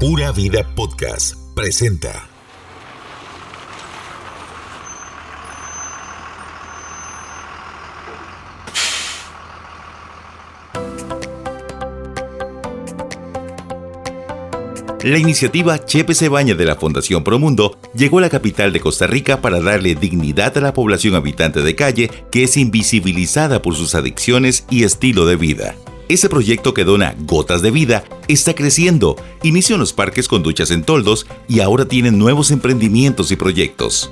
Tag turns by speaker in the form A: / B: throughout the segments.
A: Pura Vida Podcast presenta. La iniciativa Chepe se baña de la Fundación Promundo llegó a la capital de Costa Rica para darle dignidad a la población habitante de calle que es invisibilizada por sus adicciones y estilo de vida. Ese proyecto que dona gotas de vida está creciendo. Inició en los parques con duchas en toldos y ahora tienen nuevos emprendimientos y proyectos.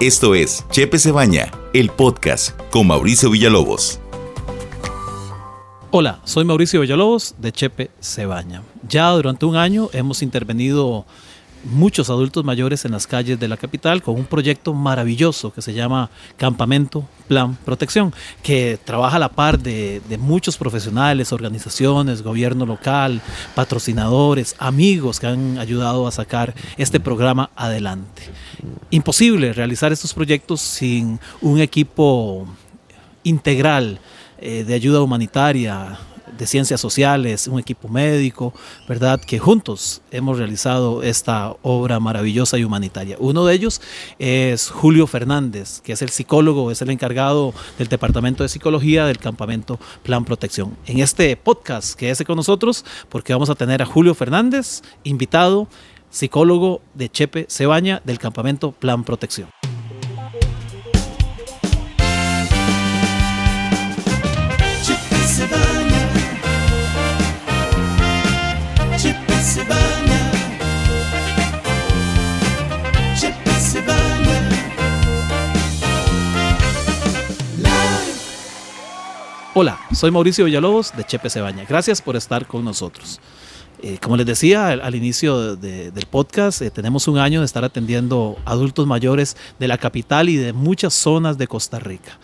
A: Esto es Chepe se baña, el podcast con Mauricio Villalobos.
B: Hola, soy Mauricio Villalobos de Chepe se baña. Ya durante un año hemos intervenido muchos adultos mayores en las calles de la capital con un proyecto maravilloso que se llama Campamento Plan Protección, que trabaja a la par de, muchos profesionales, organizaciones, gobierno local, patrocinadores, amigos que han ayudado a sacar este programa adelante. Imposible realizar estos proyectos sin un equipo integral eh, de ayuda humanitaria, de ciencias sociales, un equipo médico, ¿verdad? Que juntos hemos realizado esta obra maravillosa y humanitaria. Uno de ellos es Julio Fernández, que es el psicólogo, es el encargado del Departamento de Psicología del Campamento Plan Protección. En este podcast, quédese con nosotros porque vamos a tener a Julio Fernández, invitado, psicólogo de Chepe Cebaña del Campamento Plan Protección. Hola, soy Mauricio Villalobos de Chepe Cebaña. Gracias por estar con nosotros. Eh, como les decía al, inicio del podcast, eh, tenemos un año de estar atendiendo adultos mayores de la capital y de muchas zonas de Costa Rica.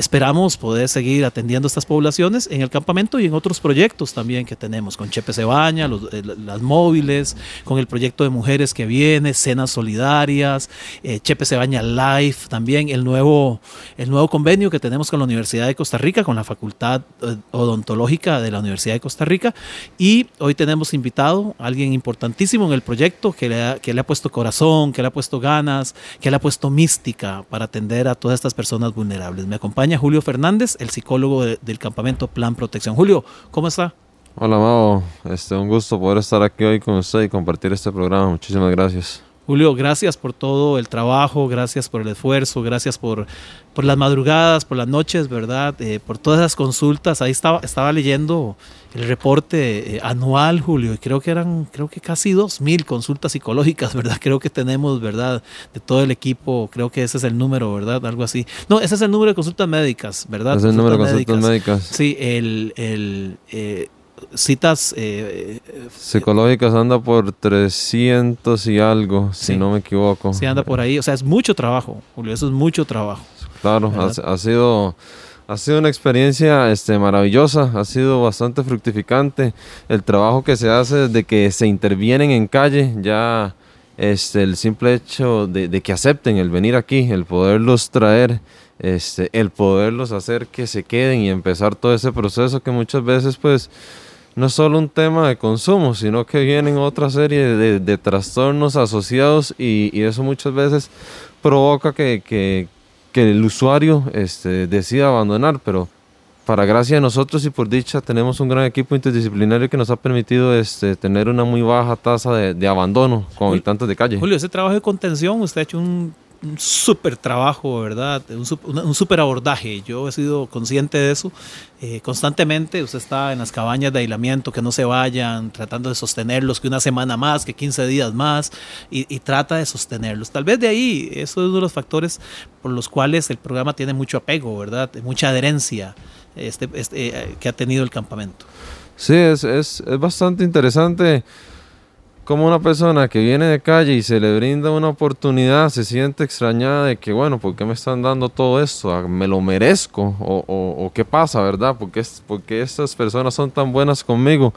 B: Esperamos poder seguir atendiendo estas poblaciones en el campamento y en otros proyectos también que tenemos, con Chepe Cebaña, eh, las móviles, con el proyecto de mujeres que viene, cenas solidarias, eh, Chepe Cebaña Live, también el nuevo, el nuevo convenio que tenemos con la Universidad de Costa Rica, con la Facultad eh, Odontológica de la Universidad de Costa Rica. Y hoy tenemos invitado a alguien importantísimo en el proyecto que le, ha, que le ha puesto corazón, que le ha puesto ganas, que le ha puesto mística para atender a todas estas personas vulnerables. Me acompaña Julio Fernández, el psicólogo del campamento Plan Protección. Julio, ¿cómo está?
C: Hola, Mau. Este, un gusto poder estar aquí hoy con usted y compartir este programa. Muchísimas gracias.
B: Julio, gracias por todo el trabajo, gracias por el esfuerzo, gracias por, por las madrugadas, por las noches, ¿verdad? Eh, por todas las consultas. Ahí estaba, estaba leyendo el reporte eh, anual, Julio, y creo que eran, creo que casi dos mil consultas psicológicas, ¿verdad? Creo que tenemos, ¿verdad? De todo el equipo, creo que ese es el número, ¿verdad? Algo así. No, ese es el número de consultas médicas, ¿verdad?
C: es el número de consultas médicas.
B: Sí, el, el eh, citas
C: eh, psicológicas anda por 300 y algo, si no me equivoco.
B: Sí, anda por ahí. O sea, es mucho trabajo, Julio, eso es mucho trabajo.
C: Claro, ha, sido... Ha sido una experiencia este, maravillosa, ha sido bastante fructificante. El trabajo que se hace desde que se intervienen en calle, ya este, el simple hecho de, de, que acepten el venir aquí, el poderlos traer, este, el poderlos hacer que se queden y empezar todo ese proceso que muchas veces pues no es solo un tema de consumo, sino que vienen otra serie de, trastornos asociados y, eso muchas veces provoca que, el usuario este, decida abandonar, pero para gracia de nosotros y por dicha tenemos un gran equipo interdisciplinario que nos ha permitido este, tener una muy baja tasa de, de abandono con habitantes de calle.
B: Julio, ese trabajo de contención, usted ha hecho un un súper trabajo, ¿verdad? Un, súper abordaje. Yo he sido consciente de eso eh, constantemente. Usted está en las cabañas de aislamiento, que no se vayan, tratando de sostenerlos, que una semana más, que 15 días más, y, trata de sostenerlos. Tal vez de ahí, eso es uno de los factores por los cuales el programa tiene mucho apego, ¿verdad? Mucha adherencia este, este eh, que ha tenido el campamento.
C: Sí, es, bastante interesante como una persona que viene de calle y se le brinda una oportunidad se siente extrañada de que, bueno, ¿por qué me están dando todo esto? Ah, ¿Me lo merezco? ¿O, o, qué pasa, verdad? ¿Por qué, porque estas personas son tan buenas conmigo?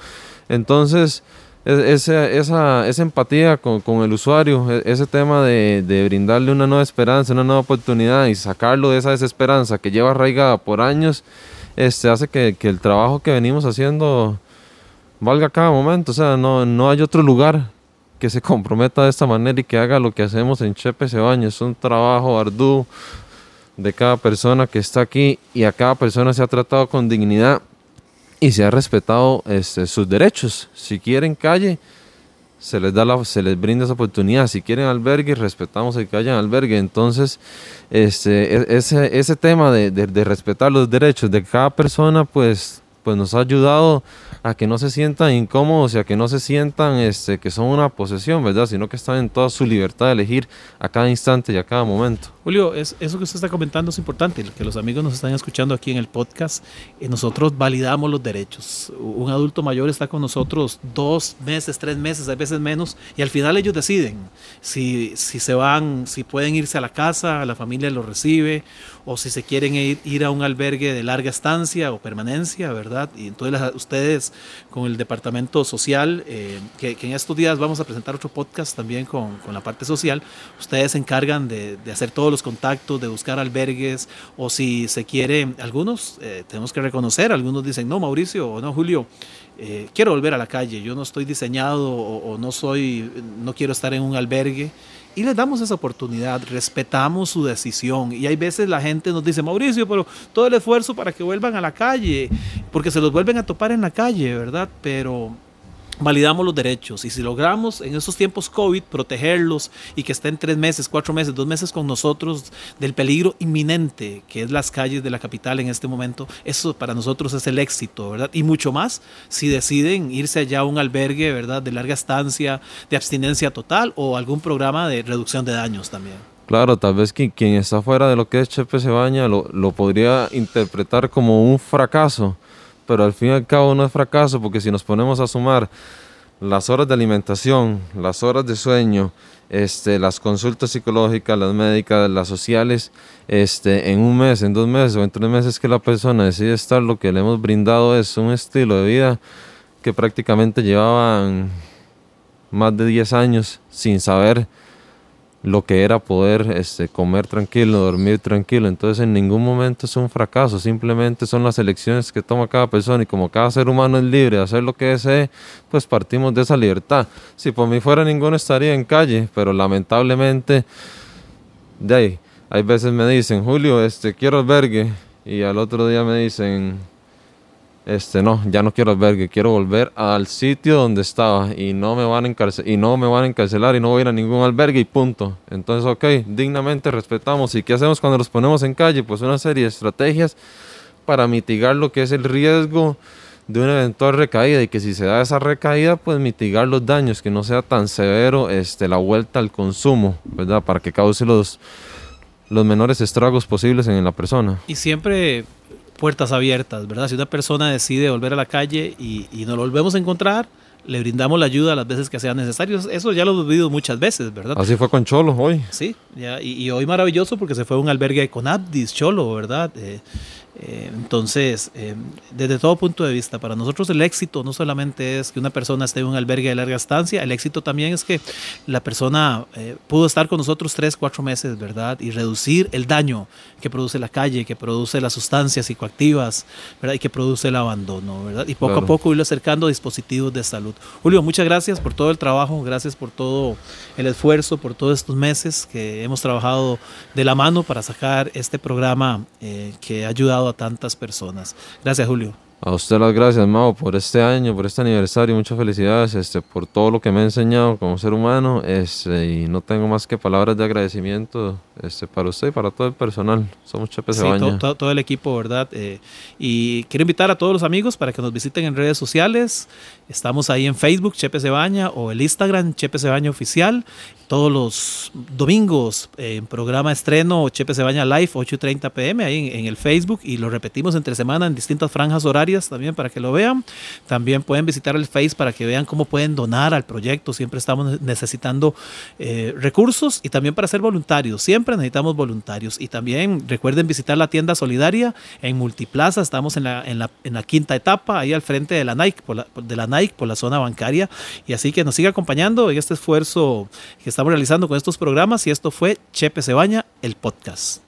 C: Entonces, esa, esa, esa empatía con, con, el usuario, e, ese tema de, de, brindarle una nueva esperanza, una nueva oportunidad y sacarlo de esa desesperanza que lleva arraigada por años, este, hace que, que el trabajo que venimos haciendo valga cada momento, o sea, no, no hay otro lugar que se comprometa de esta manera y que haga lo que hacemos en Chepe Cebaña. Es un trabajo arduo de cada persona que está aquí y a cada persona se ha tratado con dignidad y se ha respetado este, sus derechos. Si quieren calle, se les da la, se les brinda esa oportunidad. Si quieren albergue, respetamos el que hayan albergue. Entonces, este, e, ese, ese tema de, de respetar los derechos de cada persona, pues pues nos ha ayudado a que no se sientan incómodos y a que no se sientan este, que son una posesión, ¿verdad? Sino que están en toda su libertad de elegir a cada instante y a cada momento.
B: Julio, es, eso que usted está comentando es importante, que los amigos nos están escuchando aquí en el podcast. Y nosotros validamos los derechos. Un adulto mayor está con nosotros dos meses, tres meses, a veces menos, y al final ellos deciden si, si se van, si pueden irse a la casa, la familia los recibe, o si se quieren ir, a un albergue de larga estancia o permanencia, ¿verdad? Y entonces ustedes con el departamento social, eh, que, en estos días vamos a presentar otro podcast también con, con la parte social, ustedes se encargan de, de hacer todo contactos, de buscar albergues, o si se quiere, algunos eh, tenemos que reconocer, algunos dicen, no, Mauricio, o no, Julio, eh, quiero volver a la calle, yo no estoy diseñado o, no soy, no quiero estar en un albergue. Y les damos esa oportunidad, respetamos su decisión. Y hay veces la gente nos dice, Mauricio, pero todo el esfuerzo para que vuelvan a la calle, porque se los vuelven a topar en la calle, ¿verdad? Pero validamos los derechos y si logramos en estos tiempos COVID protegerlos y que estén tres meses, cuatro meses, dos meses con nosotros del peligro inminente que es las calles de la capital en este momento, eso para nosotros es el éxito, ¿verdad? Y mucho más si deciden irse allá a un albergue, ¿verdad? De larga estancia, de abstinencia total o algún programa de reducción de daños también.
C: Claro, tal vez quien, quien está fuera de lo que es Chepe Cebaña lo, lo podría interpretar como un fracaso pero al fin y al cabo no es fracaso porque si nos ponemos a sumar las horas de alimentación, las horas de sueño, este, las consultas psicológicas, las médicas, las sociales, este, en un mes, en dos meses o en tres meses que la persona decide estar, lo que le hemos brindado es un estilo de vida que prácticamente llevaban más de 10 años sin saber lo que era poder este, comer tranquilo, dormir tranquilo. Entonces en ningún momento es un fracaso, simplemente son las elecciones que toma cada persona y como cada ser humano es libre de hacer lo que desee, pues partimos de esa libertad. Si por mí fuera ninguno estaría en calle, pero lamentablemente de ahí, hay veces me dicen, Julio, este, quiero albergue y al otro día me dicen, este no, ya no quiero albergue, quiero volver al sitio donde estaba y no me van a encarcelar y no me van a encarcelar y no voy a ir a ningún albergue y punto. Entonces, ok, dignamente respetamos. ¿Y qué hacemos cuando los ponemos en calle? Pues una serie de estrategias para mitigar lo que es el riesgo de una eventual recaída y que si se da esa recaída, pues mitigar los daños, que no sea tan severo este, la vuelta al consumo, ¿verdad? Para que cause los, los menores estragos posibles en la persona.
B: Y siempre puertas abiertas, ¿verdad? Si una persona decide volver a la calle y, y nos lo volvemos a encontrar, le brindamos la ayuda las veces que sea necesario. Eso ya lo hemos vivido muchas veces, ¿verdad?
C: Así fue con Cholo hoy.
B: Sí, ya, y, hoy maravilloso porque se fue a un albergue con Abdis, Cholo, ¿verdad? Eh, eh, entonces, eh, desde todo punto de vista, para nosotros el éxito no solamente es que una persona esté en un albergue de larga estancia, el éxito también es que la persona eh, pudo estar con nosotros tres, cuatro meses, ¿verdad? Y reducir el daño que produce la calle, que produce las sustancias psicoactivas, ¿verdad? Y que produce el abandono, ¿verdad? Y poco a poco irlo acercando a dispositivos de salud. Julio, muchas gracias por todo el trabajo, gracias por todo el esfuerzo, por todos estos meses que hemos trabajado de la mano para sacar este programa que ha ayudado a tantas personas. Gracias, Julio.
C: A usted las gracias, Mao, por este año, por este aniversario. Muchas felicidades este, por todo lo que me ha enseñado como ser humano. Este, y no tengo más que palabras de agradecimiento este, para usted y para todo el personal. Somos Chepe sí,
B: todo, todo, el equipo, ¿verdad? Eh, y quiero invitar a todos los amigos para que nos visiten en redes sociales. Estamos ahí en Facebook, Chepe Cebaña, o el Instagram, Chepe Cebaña Oficial. Todos los domingos en programa estreno Chepe Cebaña Live, 8.30 pm, ahí en, el Facebook. Y lo repetimos entre semana en distintas franjas horarias también para que lo vean. También pueden visitar el Face para que vean cómo pueden donar al proyecto. Siempre estamos necesitando eh, recursos y también para ser voluntarios. Siempre necesitamos voluntarios. Y también recuerden visitar la tienda solidaria en Multiplaza. Estamos en la, en la, en la quinta etapa, ahí al frente de la Nike, por la, de la Nike, por la zona bancaria. Y así que nos siga acompañando en este esfuerzo que estamos realizando con estos programas. Y esto fue Chepe Cebaña, el podcast.